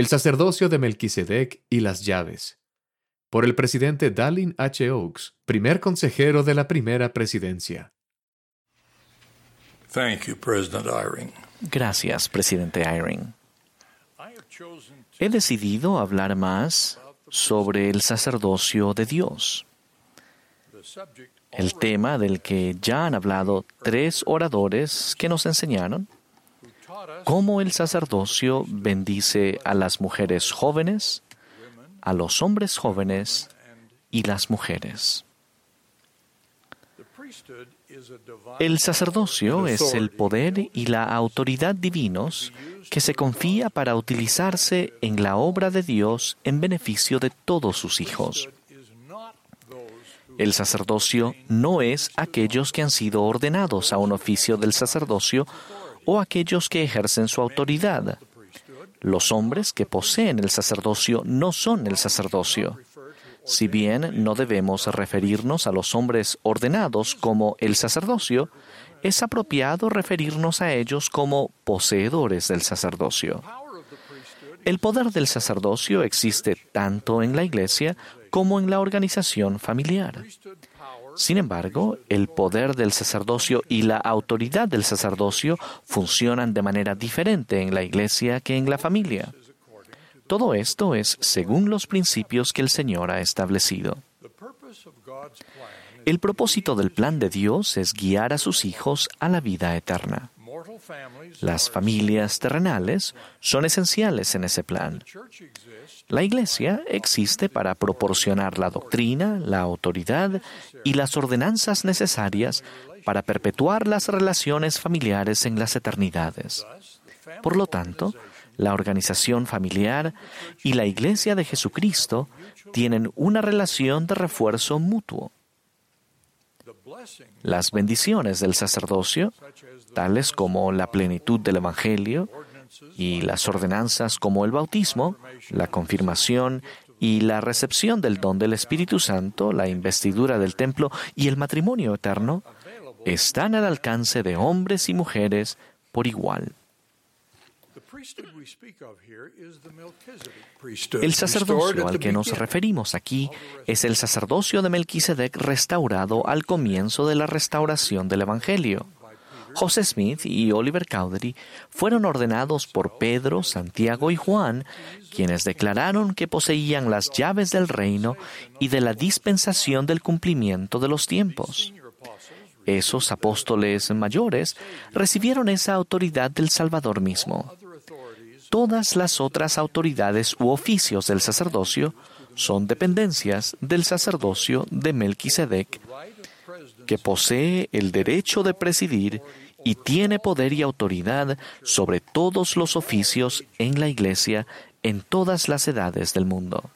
El sacerdocio de Melquisedec y las llaves. Por el presidente Dallin H. Oaks, primer consejero de la primera presidencia. Gracias, presidente Eyring. He decidido hablar más sobre el sacerdocio de Dios. El tema del que ya han hablado tres oradores que nos enseñaron cómo el sacerdocio bendice a las mujeres jóvenes, a los hombres jóvenes y las mujeres. El sacerdocio es el poder y la autoridad divinos que se confía para utilizarse en la obra de Dios en beneficio de todos sus hijos. El sacerdocio no es aquellos que han sido ordenados a un oficio del sacerdocio o aquellos que ejercen su autoridad. Los hombres que poseen el sacerdocio no son el sacerdocio. Si bien no debemos referirnos a los hombres ordenados como el sacerdocio, es apropiado referirnos a ellos como poseedores del sacerdocio. El poder del sacerdocio existe tanto en la iglesia como en la organización familiar. Sin embargo, el poder del sacerdocio y la autoridad del sacerdocio funcionan de manera diferente en la iglesia que en la familia. Todo esto es según los principios que el Señor ha establecido. El propósito del plan de Dios es guiar a sus hijos a la vida eterna. Las familias terrenales son esenciales en ese plan. La Iglesia existe para proporcionar la doctrina, la autoridad y las ordenanzas necesarias para perpetuar las relaciones familiares en las eternidades. Por lo tanto, la organización familiar y la Iglesia de Jesucristo tienen una relación de refuerzo mutuo. Las bendiciones del sacerdocio, tales como la plenitud del Evangelio, y las ordenanzas como el bautismo, la confirmación y la recepción del don del Espíritu Santo, la investidura del templo y el matrimonio eterno, están al alcance de hombres y mujeres por igual. El sacerdocio al que nos referimos aquí es el sacerdocio de Melquisedec restaurado al comienzo de la restauración del Evangelio. José Smith y Oliver Cowdery fueron ordenados por Pedro, Santiago y Juan, quienes declararon que poseían las llaves del reino y de la dispensación del cumplimiento de los tiempos. Esos apóstoles mayores recibieron esa autoridad del Salvador mismo. Todas las otras autoridades u oficios del sacerdocio son dependencias del sacerdocio de Melquisedec, que posee el derecho de presidir y tiene poder y autoridad sobre todos los oficios en la Iglesia en todas las edades del mundo.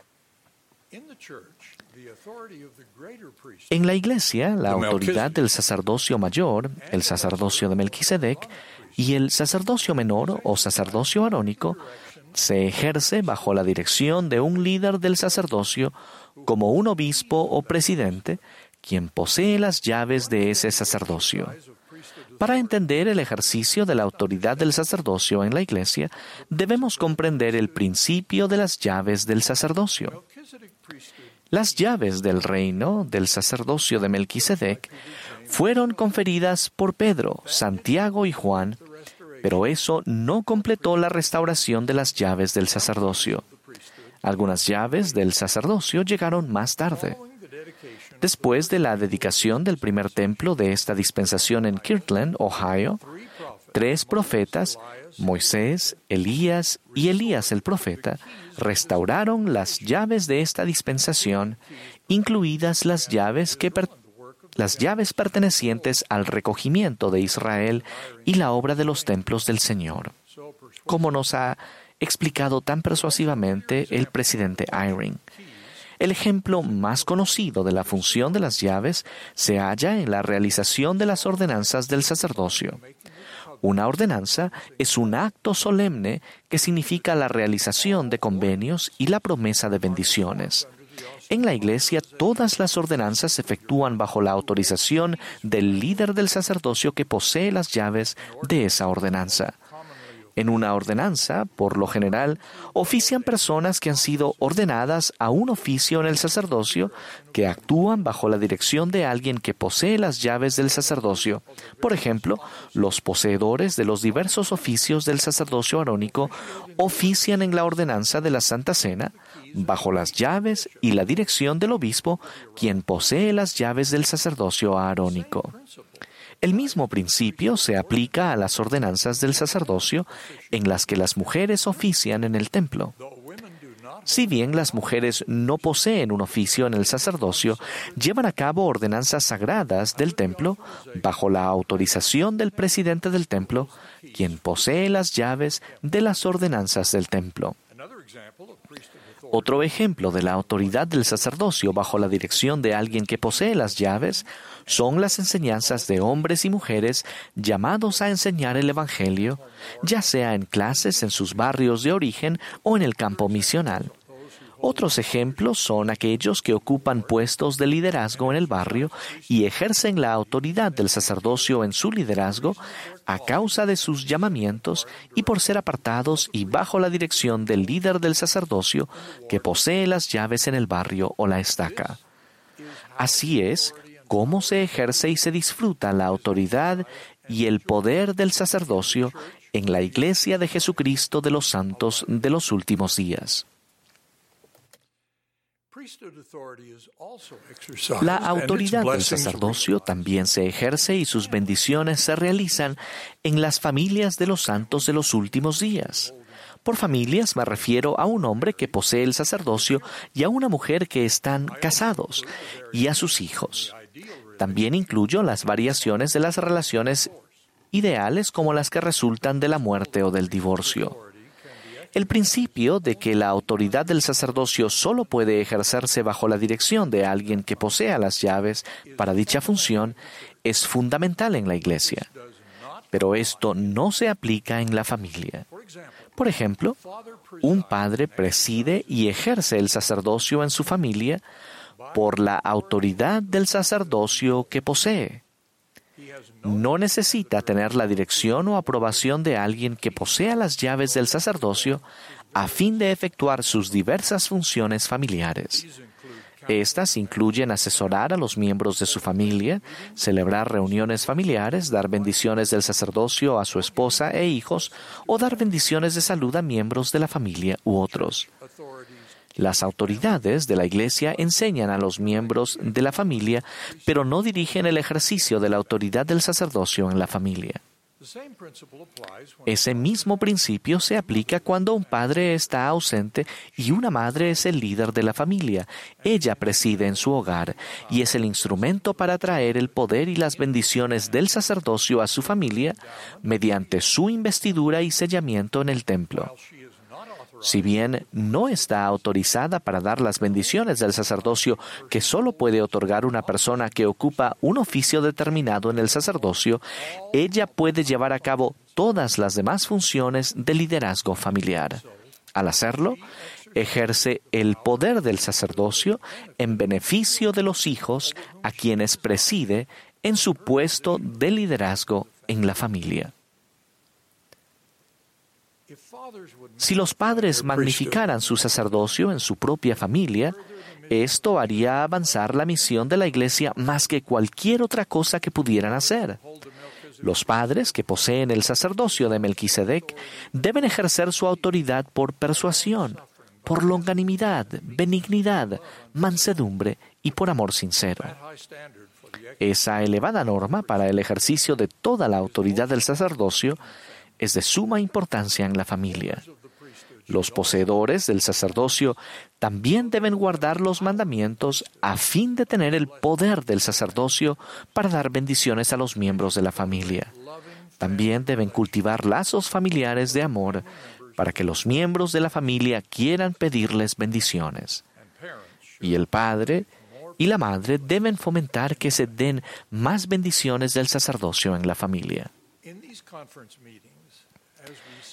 En la Iglesia, la autoridad del sacerdocio mayor, el sacerdocio de Melquisedec, y el sacerdocio menor o sacerdocio arónico se ejerce bajo la dirección de un líder del sacerdocio como un obispo o presidente quien posee las llaves de ese sacerdocio. Para entender el ejercicio de la autoridad del sacerdocio en la Iglesia, debemos comprender el principio de las llaves del sacerdocio. Las llaves del reino del sacerdocio de Melquisedec fueron conferidas por Pedro, Santiago y Juan, pero eso no completó la restauración de las llaves del sacerdocio. Algunas llaves del sacerdocio llegaron más tarde. Después de la dedicación del primer templo de esta dispensación en Kirtland, Ohio, tres profetas, Moisés, Elías y Elías el profeta, restauraron las llaves de esta dispensación, incluidas las llaves que las llaves pertenecientes al recogimiento de Israel y la obra de los templos del Señor, como nos ha explicado tan persuasivamente el presidente Eyring. El ejemplo más conocido de la función de las llaves se halla en la realización de las ordenanzas del sacerdocio. Una ordenanza es un acto solemne que significa la realización de convenios y la promesa de bendiciones. En la Iglesia todas las ordenanzas se efectúan bajo la autorización del líder del sacerdocio que posee las llaves de esa ordenanza. En una ordenanza, por lo general, ofician personas que han sido ordenadas a un oficio en el sacerdocio, que actúan bajo la dirección de alguien que posee las llaves del sacerdocio. Por ejemplo, los poseedores de los diversos oficios del sacerdocio arónico ofician en la ordenanza de la Santa Cena, bajo las llaves y la dirección del obispo, quien posee las llaves del sacerdocio arónico. El mismo principio se aplica a las ordenanzas del sacerdocio en las que las mujeres ofician en el templo. Si bien las mujeres no poseen un oficio en el sacerdocio, llevan a cabo ordenanzas sagradas del templo bajo la autorización del presidente del templo, quien posee las llaves de las ordenanzas del templo. Otro ejemplo de la autoridad del sacerdocio bajo la dirección de alguien que posee las llaves son las enseñanzas de hombres y mujeres llamados a enseñar el Evangelio, ya sea en clases en sus barrios de origen o en el campo misional. Otros ejemplos son aquellos que ocupan puestos de liderazgo en el barrio y ejercen la autoridad del sacerdocio en su liderazgo a causa de sus llamamientos y por ser apartados y bajo la dirección del líder del sacerdocio que posee las llaves en el barrio o la estaca. Así es cómo se ejerce y se disfruta la autoridad y el poder del sacerdocio en la Iglesia de Jesucristo de los Santos de los últimos días. La autoridad del sacerdocio también se ejerce y sus bendiciones se realizan en las familias de los santos de los últimos días. Por familias me refiero a un hombre que posee el sacerdocio y a una mujer que están casados y a sus hijos. También incluyo las variaciones de las relaciones ideales como las que resultan de la muerte o del divorcio. El principio de que la autoridad del sacerdocio solo puede ejercerse bajo la dirección de alguien que posea las llaves para dicha función es fundamental en la Iglesia. Pero esto no se aplica en la familia. Por ejemplo, un padre preside y ejerce el sacerdocio en su familia por la autoridad del sacerdocio que posee. No necesita tener la dirección o aprobación de alguien que posea las llaves del sacerdocio a fin de efectuar sus diversas funciones familiares. Estas incluyen asesorar a los miembros de su familia, celebrar reuniones familiares, dar bendiciones del sacerdocio a su esposa e hijos o dar bendiciones de salud a miembros de la familia u otros. Las autoridades de la Iglesia enseñan a los miembros de la familia, pero no dirigen el ejercicio de la autoridad del sacerdocio en la familia. Ese mismo principio se aplica cuando un padre está ausente y una madre es el líder de la familia. Ella preside en su hogar y es el instrumento para traer el poder y las bendiciones del sacerdocio a su familia mediante su investidura y sellamiento en el templo. Si bien no está autorizada para dar las bendiciones del sacerdocio que solo puede otorgar una persona que ocupa un oficio determinado en el sacerdocio, ella puede llevar a cabo todas las demás funciones de liderazgo familiar. Al hacerlo, ejerce el poder del sacerdocio en beneficio de los hijos a quienes preside en su puesto de liderazgo en la familia. Si los padres magnificaran su sacerdocio en su propia familia, esto haría avanzar la misión de la Iglesia más que cualquier otra cosa que pudieran hacer. Los padres que poseen el sacerdocio de Melquisedec deben ejercer su autoridad por persuasión, por longanimidad, benignidad, mansedumbre y por amor sincero. Esa elevada norma para el ejercicio de toda la autoridad del sacerdocio es de suma importancia en la familia. Los poseedores del sacerdocio también deben guardar los mandamientos a fin de tener el poder del sacerdocio para dar bendiciones a los miembros de la familia. También deben cultivar lazos familiares de amor para que los miembros de la familia quieran pedirles bendiciones. Y el padre y la madre deben fomentar que se den más bendiciones del sacerdocio en la familia.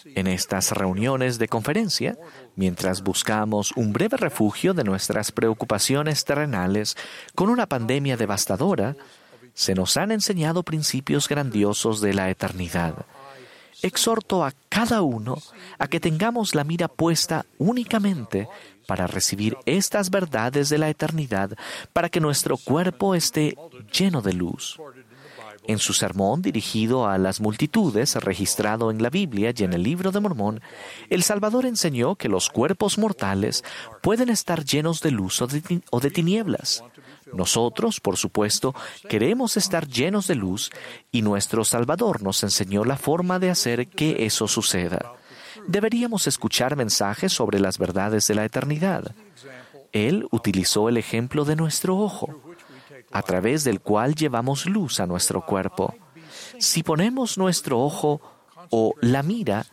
En estas reuniones de conferencia, mientras buscamos un breve refugio de nuestras preocupaciones terrenales con una pandemia devastadora, se nos han enseñado principios grandiosos de la eternidad. exhorto a cada uno a que tengamos la mira puesta únicamente para recibir estas verdades de la eternidad, para que nuestro cuerpo esté lleno de luz. En su sermón dirigido a las multitudes, registrado en la Biblia y en el libro de Mormón, el Salvador enseñó que los cuerpos mortales pueden estar llenos de luz o de, tinieblas. Nosotros, por supuesto, queremos estar llenos de luz y nuestro Salvador nos enseñó la forma de hacer que eso suceda. Deberíamos escuchar mensajes sobre las verdades de la eternidad. Él utilizó el ejemplo de nuestro ojo a través del cual llevamos luz a nuestro cuerpo. Si ponemos nuestro ojo o la mira,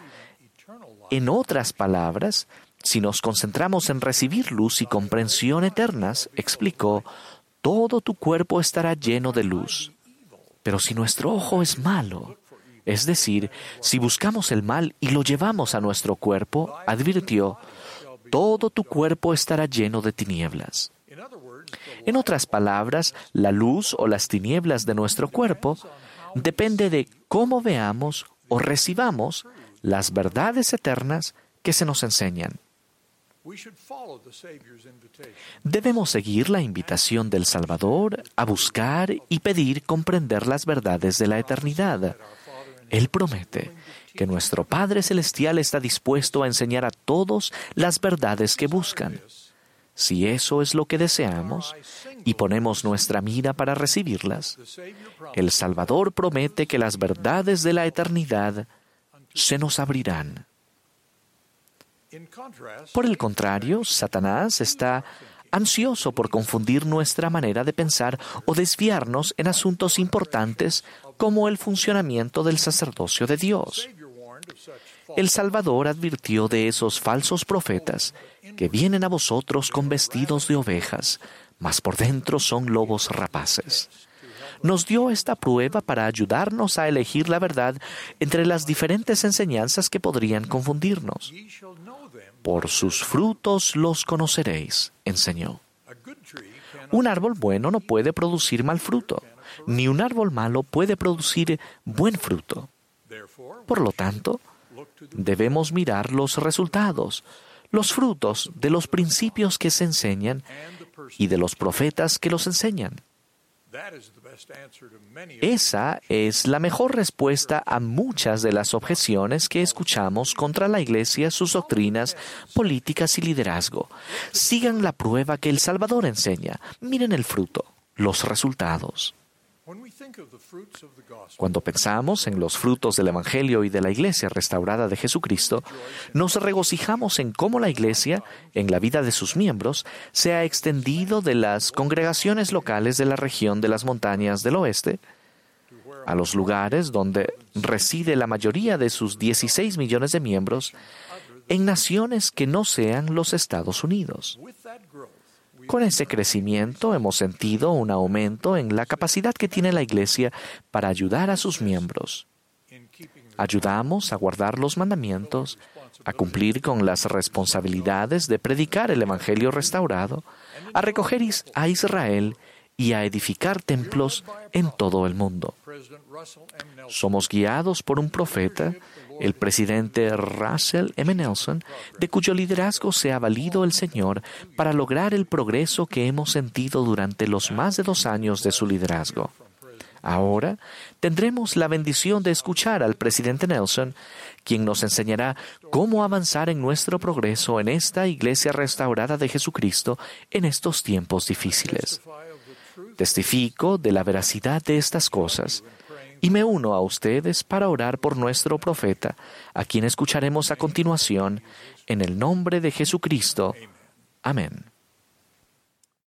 en otras palabras, si nos concentramos en recibir luz y comprensión eternas, explicó, todo tu cuerpo estará lleno de luz. Pero si nuestro ojo es malo, es decir, si buscamos el mal y lo llevamos a nuestro cuerpo, advirtió, todo tu cuerpo estará lleno de tinieblas. En otras palabras, la luz o las tinieblas de nuestro cuerpo depende de cómo veamos o recibamos las verdades eternas que se nos enseñan. Debemos seguir la invitación del Salvador a buscar y pedir comprender las verdades de la eternidad. Él promete que nuestro Padre Celestial está dispuesto a enseñar a todos las verdades que buscan. Si eso es lo que deseamos y ponemos nuestra mira para recibirlas, el Salvador promete que las verdades de la eternidad se nos abrirán. Por el contrario, Satanás está ansioso por confundir nuestra manera de pensar o desviarnos en asuntos importantes como el funcionamiento del sacerdocio de Dios. El Salvador advirtió de esos falsos profetas que vienen a vosotros con vestidos de ovejas, mas por dentro son lobos rapaces. Nos dio esta prueba para ayudarnos a elegir la verdad entre las diferentes enseñanzas que podrían confundirnos. Por sus frutos los conoceréis, enseñó. Un árbol bueno no puede producir mal fruto, ni un árbol malo puede producir buen fruto. Por lo tanto, debemos mirar los resultados, los frutos de los principios que se enseñan y de los profetas que los enseñan. Esa es la mejor respuesta a muchas de las objeciones que escuchamos contra la Iglesia, sus doctrinas, políticas y liderazgo. Sigan la prueba que el Salvador enseña. Miren el fruto, los resultados. Cuando pensamos en los frutos del Evangelio y de la Iglesia restaurada de Jesucristo, nos regocijamos en cómo la Iglesia, en la vida de sus miembros, se ha extendido de las congregaciones locales de la región de las montañas del oeste a los lugares donde reside la mayoría de sus 16 millones de miembros en naciones que no sean los Estados Unidos. Con ese crecimiento hemos sentido un aumento en la capacidad que tiene la Iglesia para ayudar a sus miembros. Ayudamos a guardar los mandamientos, a cumplir con las responsabilidades de predicar el Evangelio restaurado, a recoger a Israel y a edificar templos en todo el mundo. Somos guiados por un profeta el presidente Russell M. Nelson, de cuyo liderazgo se ha valido el Señor para lograr el progreso que hemos sentido durante los más de dos años de su liderazgo. Ahora tendremos la bendición de escuchar al presidente Nelson, quien nos enseñará cómo avanzar en nuestro progreso en esta iglesia restaurada de Jesucristo en estos tiempos difíciles. Testifico de la veracidad de estas cosas y me uno a ustedes para orar por nuestro profeta, a quien escucharemos a continuación, en el nombre de Jesucristo. Amén.